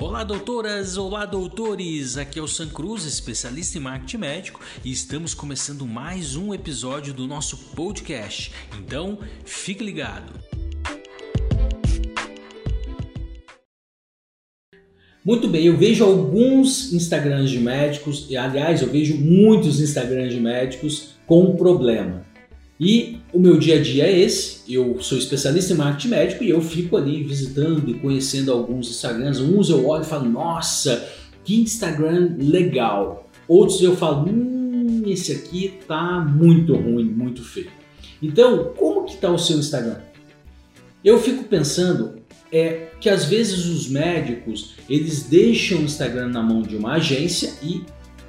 Olá, doutoras! Olá, doutores! Aqui é o San Cruz, especialista em marketing médico, e estamos começando mais um episódio do nosso podcast. Então, fique ligado! Muito bem, eu vejo alguns Instagrams de médicos, e aliás, eu vejo muitos Instagrams de médicos com um problema. E o meu dia a dia é esse. Eu sou especialista em marketing médico e eu fico ali visitando e conhecendo alguns Instagrams. Uns eu olho e falo, nossa, que Instagram legal. Outros eu falo, hum, esse aqui tá muito ruim, muito feio. Então, como que tá o seu Instagram? Eu fico pensando é que às vezes os médicos eles deixam o Instagram na mão de uma agência e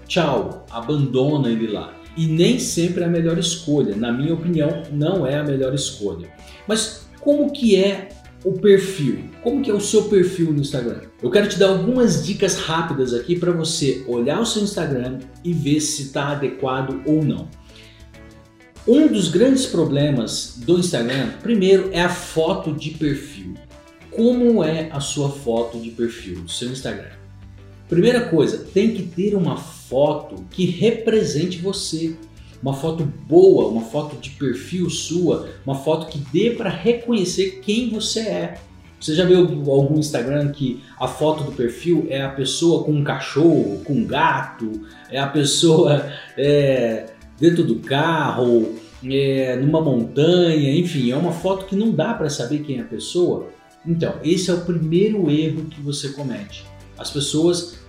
tchau, abandona ele lá e nem sempre é a melhor escolha. Na minha opinião, não é a melhor escolha. Mas como que é o perfil? Como que é o seu perfil no Instagram? Eu quero te dar algumas dicas rápidas aqui para você olhar o seu Instagram e ver se está adequado ou não. Um dos grandes problemas do Instagram, primeiro, é a foto de perfil. Como é a sua foto de perfil do seu Instagram? Primeira coisa, tem que ter uma foto que represente você. Uma foto boa, uma foto de perfil sua, uma foto que dê para reconhecer quem você é. Você já viu algum Instagram que a foto do perfil é a pessoa com um cachorro, com um gato, é a pessoa é, dentro do carro, é, numa montanha, enfim, é uma foto que não dá para saber quem é a pessoa? Então, esse é o primeiro erro que você comete. As pessoas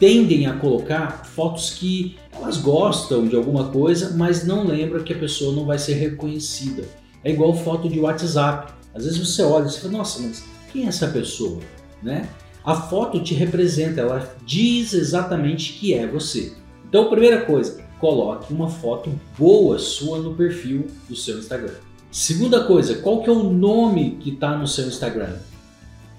tendem a colocar fotos que elas gostam de alguma coisa, mas não lembram que a pessoa não vai ser reconhecida. É igual foto de WhatsApp. Às vezes você olha e fala, nossa, mas quem é essa pessoa? Né? A foto te representa, ela diz exatamente que é você. Então, primeira coisa, coloque uma foto boa sua no perfil do seu Instagram. Segunda coisa, qual que é o nome que está no seu Instagram?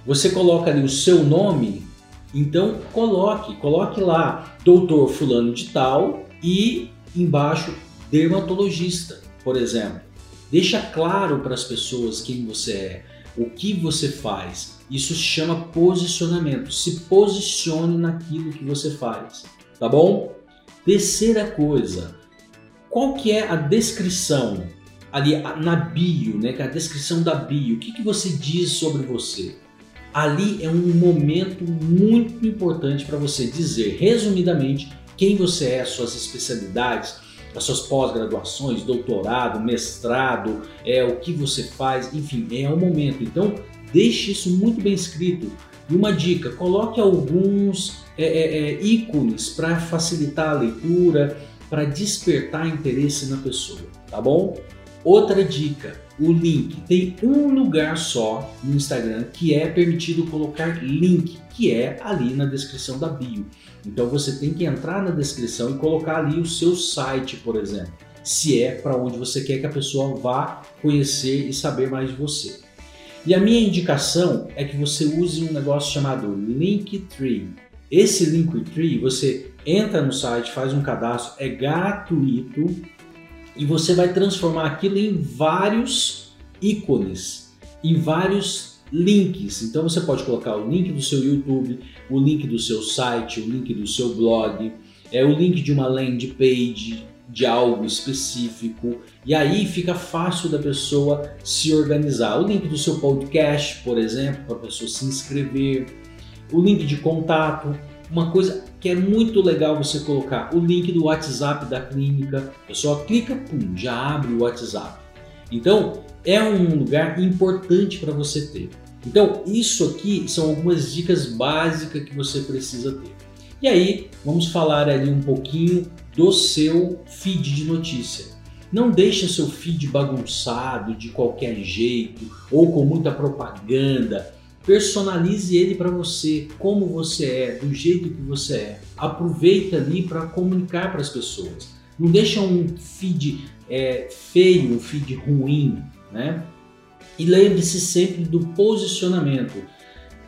Você coloca ali o seu nome então coloque, coloque lá doutor fulano de tal e embaixo dermatologista, por exemplo. Deixa claro para as pessoas quem você é, o que você faz. Isso se chama posicionamento. Se posicione naquilo que você faz, tá bom? Terceira coisa, qual que é a descrição ali na bio, né? Que é a descrição da bio. O que, que você diz sobre você? Ali é um momento muito importante para você dizer, resumidamente, quem você é, suas especialidades, as suas pós-graduações, doutorado, mestrado, é o que você faz, enfim, é o momento. Então, deixe isso muito bem escrito. E uma dica: coloque alguns é, é, é, ícones para facilitar a leitura, para despertar interesse na pessoa, tá bom? Outra dica: o link. Tem um lugar só no Instagram que é permitido colocar link, que é ali na descrição da bio. Então você tem que entrar na descrição e colocar ali o seu site, por exemplo, se é para onde você quer que a pessoa vá conhecer e saber mais de você. E a minha indicação é que você use um negócio chamado Linktree. Esse Linktree, você entra no site, faz um cadastro, é gratuito e você vai transformar aquilo em vários ícones, em vários links. Então você pode colocar o link do seu YouTube, o link do seu site, o link do seu blog, é o link de uma landing page de algo específico e aí fica fácil da pessoa se organizar. O link do seu podcast, por exemplo, para a pessoa se inscrever, o link de contato, uma coisa que é muito legal você colocar o link do WhatsApp da clínica. A pessoa clica, pum, já abre o WhatsApp. Então, é um lugar importante para você ter. Então, isso aqui são algumas dicas básicas que você precisa ter. E aí, vamos falar ali um pouquinho do seu feed de notícia. Não deixe seu feed bagunçado de qualquer jeito ou com muita propaganda Personalize ele para você, como você é, do jeito que você é. Aproveita ali para comunicar para as pessoas. Não deixa um feed é, feio, um feed ruim, né? E lembre-se sempre do posicionamento.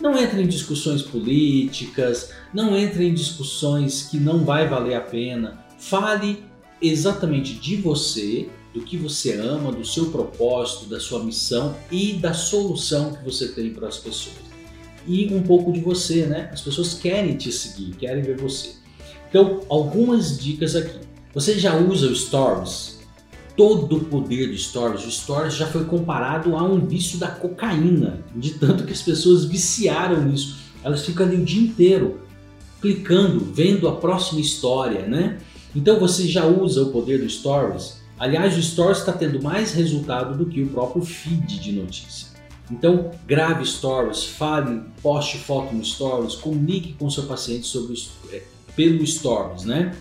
Não entre em discussões políticas, não entre em discussões que não vai valer a pena. Fale exatamente de você do que você ama, do seu propósito, da sua missão e da solução que você tem para as pessoas. e um pouco de você, né? As pessoas querem te seguir, querem ver você. Então, algumas dicas aqui. Você já usa o Stories? Todo o poder do Stories. O Stories já foi comparado a um vício da cocaína, de tanto que as pessoas viciaram nisso. Elas ficam ali o dia inteiro clicando, vendo a próxima história, né? Então você já usa o poder do Stories. Aliás, o Stories está tendo mais resultado do que o próprio feed de notícia. Então, grave stories, fale, poste foto no stories, comunique com seu paciente sobre é, pelo stories, né?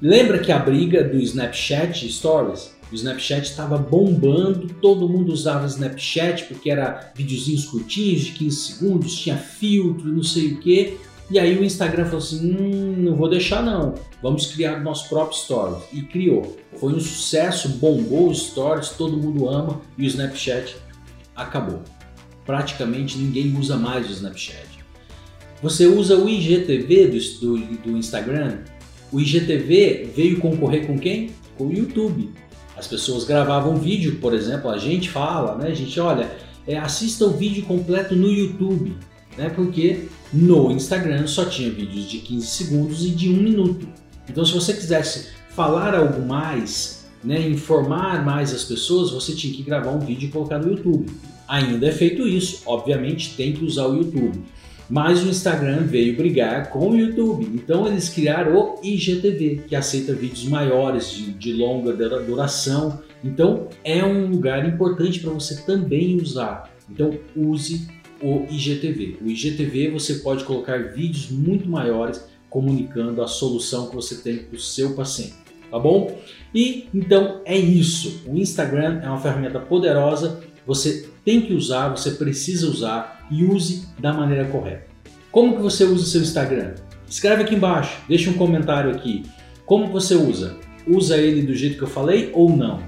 Lembra que a briga do Snapchat Stories? O Snapchat estava bombando, todo mundo usava Snapchat porque era videozinhos curtinhos de 15 segundos, tinha filtro, não sei o que. E aí o Instagram falou assim: hum, não vou deixar não, vamos criar o nosso próprio Stories. E criou. Foi um sucesso, bombou os Stories, todo mundo ama e o Snapchat acabou. Praticamente ninguém usa mais o Snapchat. Você usa o IGTV do, do, do Instagram? O IGTV veio concorrer com quem? Com o YouTube. As pessoas gravavam vídeo, por exemplo, a gente fala, né? A gente olha, é, assista o vídeo completo no YouTube, né? Porque no Instagram só tinha vídeos de 15 segundos e de 1 minuto. Então, se você quisesse falar algo mais, né, informar mais as pessoas, você tinha que gravar um vídeo e colocar no YouTube. Ainda é feito isso, obviamente tem que usar o YouTube. Mas o Instagram veio brigar com o YouTube, então eles criaram o IGTV, que aceita vídeos maiores, de, de longa duração. Então é um lugar importante para você também usar. Então use o IGTV. O IGTV você pode colocar vídeos muito maiores comunicando a solução que você tem para o seu paciente, tá bom? E então é isso. O Instagram é uma ferramenta poderosa. Você tem que usar, você precisa usar e use da maneira correta. Como que você usa o seu Instagram? Escreve aqui embaixo, deixa um comentário aqui. Como você usa? Usa ele do jeito que eu falei ou não?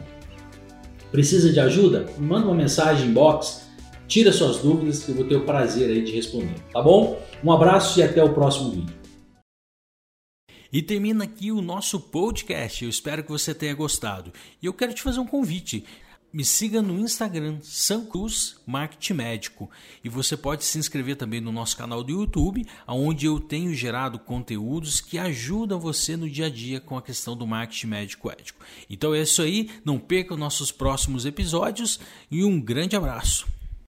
Precisa de ajuda? Manda uma mensagem inbox, tira suas dúvidas que eu vou ter o prazer aí de responder, tá bom? Um abraço e até o próximo vídeo. E termina aqui o nosso podcast. Eu espero que você tenha gostado. E eu quero te fazer um convite. Me siga no Instagram, São Cruz Marketing Médico. E você pode se inscrever também no nosso canal do YouTube, onde eu tenho gerado conteúdos que ajudam você no dia a dia com a questão do marketing médico ético. Então é isso aí, não perca nossos próximos episódios e um grande abraço.